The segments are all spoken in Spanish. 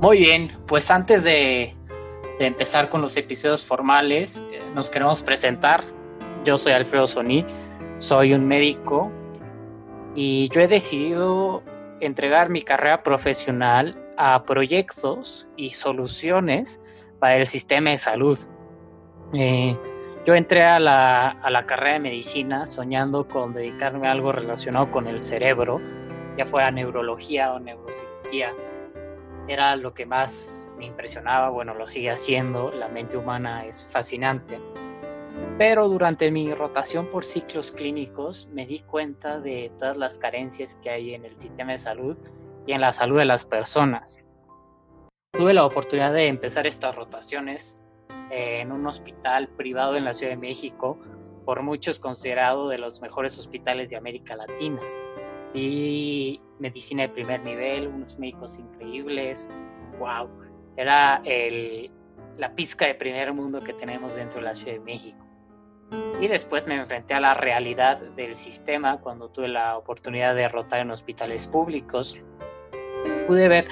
Muy bien, pues antes de, empezar con los episodios formales, eh, nos queremos presentar. Yo soy Alfredo Sony, soy un médico y yo he decidido entregar mi carrera profesional a proyectos y soluciones para el sistema de salud. Eh, yo entré a la, a la carrera de medicina soñando con dedicarme a algo relacionado con el cerebro, ya fuera neurología o neurocirugía era lo que más me impresionaba, bueno, lo sigue haciendo, la mente humana es fascinante. Pero durante mi rotación por ciclos clínicos me di cuenta de todas las carencias que hay en el sistema de salud y en la salud de las personas. Tuve la oportunidad de empezar estas rotaciones en un hospital privado en la Ciudad de México, por muchos considerado de los mejores hospitales de América Latina y medicina de primer nivel, unos médicos increíbles, wow, era el, la pizca de primer mundo que tenemos dentro de la Ciudad de México. Y después me enfrenté a la realidad del sistema cuando tuve la oportunidad de rotar en hospitales públicos. Pude ver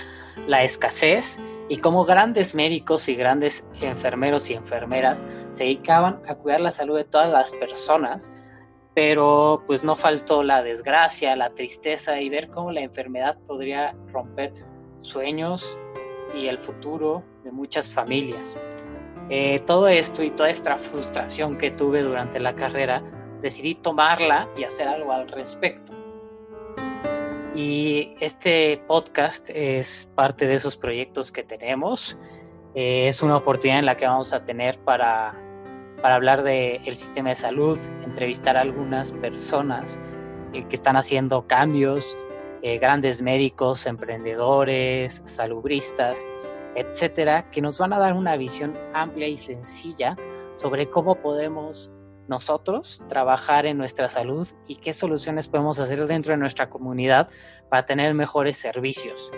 la escasez y cómo grandes médicos y grandes enfermeros y enfermeras se dedicaban a cuidar la salud de todas las personas pero pues no faltó la desgracia, la tristeza y ver cómo la enfermedad podría romper sueños y el futuro de muchas familias. Eh, todo esto y toda esta frustración que tuve durante la carrera, decidí tomarla y hacer algo al respecto. Y este podcast es parte de esos proyectos que tenemos. Eh, es una oportunidad en la que vamos a tener para para hablar del el sistema de salud, entrevistar a algunas personas eh, que están haciendo cambios, eh, grandes médicos, emprendedores, salubristas, etcétera, que nos van a dar una visión amplia y sencilla sobre cómo podemos nosotros trabajar en nuestra salud y qué soluciones podemos hacer dentro de nuestra comunidad para tener mejores servicios.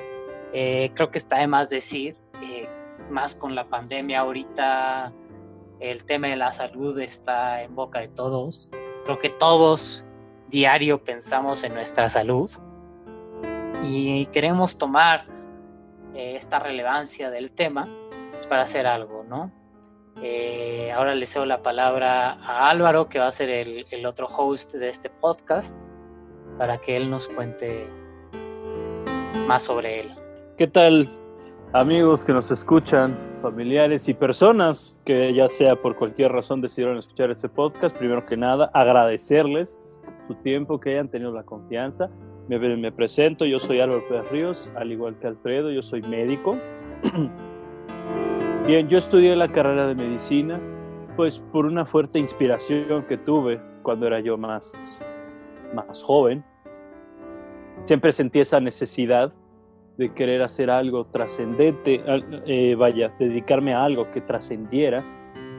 Eh, creo que está de más decir, más con la pandemia ahorita el tema de la salud está en boca de todos. Creo que todos diario pensamos en nuestra salud y queremos tomar eh, esta relevancia del tema para hacer algo, ¿no? Eh, ahora le cedo la palabra a Álvaro, que va a ser el, el otro host de este podcast, para que él nos cuente más sobre él. ¿Qué tal, amigos que nos escuchan? Familiares y personas que ya sea por cualquier razón decidieron escuchar este podcast, primero que nada agradecerles su tiempo, que hayan tenido la confianza. Me, presento, yo soy Álvaro Pérez Ríos, al igual que Alfredo, yo soy médico. Bien, yo estudié la carrera de medicina, pues por una fuerte inspiración que tuve cuando era yo más, más joven. Siempre sentí esa necesidad de querer hacer algo trascendente, eh, vaya, dedicarme a algo que trascendiera,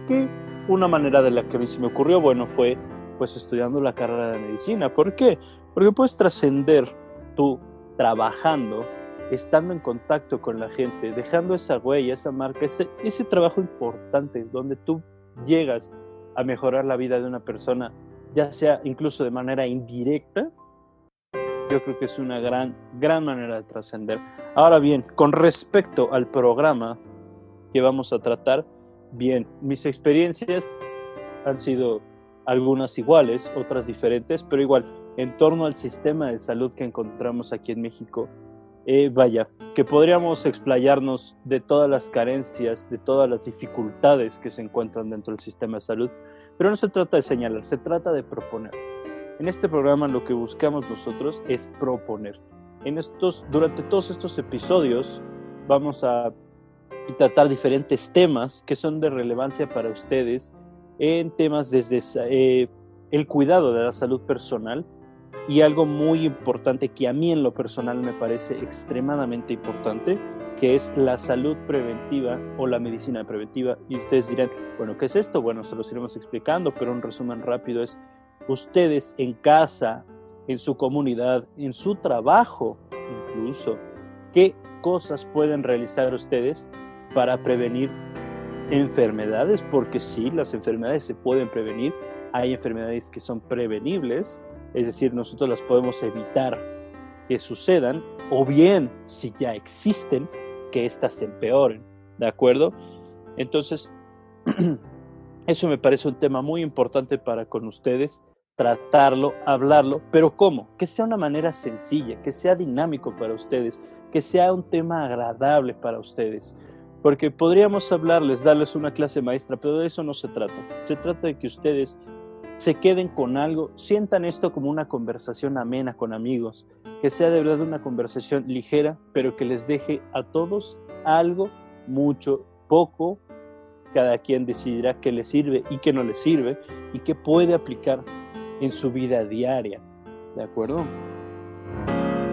que una manera de la que a mí se me ocurrió, bueno, fue pues estudiando la carrera de medicina. ¿Por qué? Porque puedes trascender tú trabajando, estando en contacto con la gente, dejando esa huella, esa marca, ese, ese trabajo importante donde tú llegas a mejorar la vida de una persona, ya sea incluso de manera indirecta, yo creo que es una gran, gran manera de trascender. Ahora bien, con respecto al programa que vamos a tratar, bien, mis experiencias han sido algunas iguales, otras diferentes, pero igual, en torno al sistema de salud que encontramos aquí en México, eh, vaya, que podríamos explayarnos de todas las carencias, de todas las dificultades que se encuentran dentro del sistema de salud, pero no se trata de señalar, se trata de proponer. En este programa lo que buscamos nosotros es proponer. En estos, durante todos estos episodios vamos a tratar diferentes temas que son de relevancia para ustedes en temas desde eh, el cuidado de la salud personal y algo muy importante que a mí en lo personal me parece extremadamente importante, que es la salud preventiva o la medicina preventiva. Y ustedes dirán, bueno, ¿qué es esto? Bueno, se los iremos explicando, pero un resumen rápido es, ustedes en casa, en su comunidad, en su trabajo incluso, ¿qué cosas pueden realizar ustedes para prevenir enfermedades? Porque sí, las enfermedades se pueden prevenir, hay enfermedades que son prevenibles, es decir, nosotros las podemos evitar que sucedan, o bien, si ya existen, que éstas se empeoren, ¿de acuerdo? Entonces, eso me parece un tema muy importante para con ustedes, tratarlo, hablarlo, pero ¿cómo? Que sea una manera sencilla, que sea dinámico para ustedes, que sea un tema agradable para ustedes. Porque podríamos hablarles, darles una clase maestra, pero de eso no se trata. Se trata de que ustedes se queden con algo, sientan esto como una conversación amena con amigos, que sea de verdad una conversación ligera, pero que les deje a todos algo, mucho, poco, cada quien decidirá qué le sirve y qué no le sirve y qué puede aplicar en su vida diaria. ¿De acuerdo?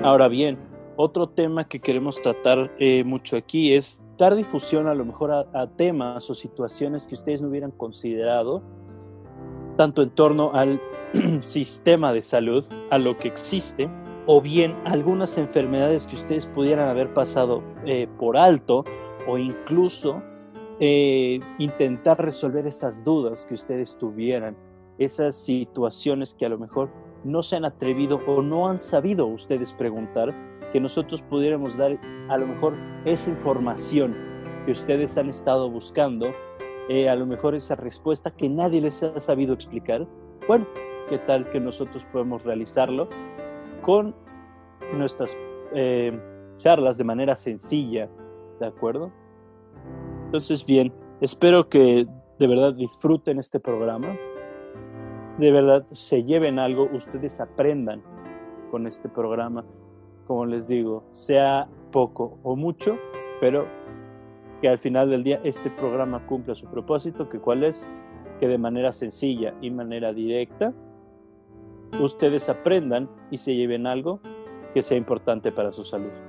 Ahora bien, otro tema que queremos tratar eh, mucho aquí es dar difusión a lo mejor a temas o situaciones que ustedes no hubieran considerado tanto en torno al sistema de salud, a lo que existe, o bien algunas enfermedades que ustedes pudieran haber pasado eh, por alto, o incluso eh, intentar resolver esas dudas que ustedes tuvieran, esas situaciones que a lo mejor no se han atrevido o no han sabido ustedes preguntar, que nosotros pudiéramos dar a lo mejor esa información que ustedes han estado buscando eh, a lo mejor esa respuesta que nadie les ha sabido explicar, bueno, ¿qué tal que nosotros podemos realizarlo con nuestras eh, charlas de manera sencilla, ¿de acuerdo? Entonces, bien, espero que de verdad disfruten este programa, de verdad se lleven algo, ustedes aprendan con este programa, como les digo, sea poco o mucho, pero que al final del día este programa cumpla su propósito, que cuál es que de manera sencilla y manera directa ustedes aprendan y se lleven algo que sea importante para su salud.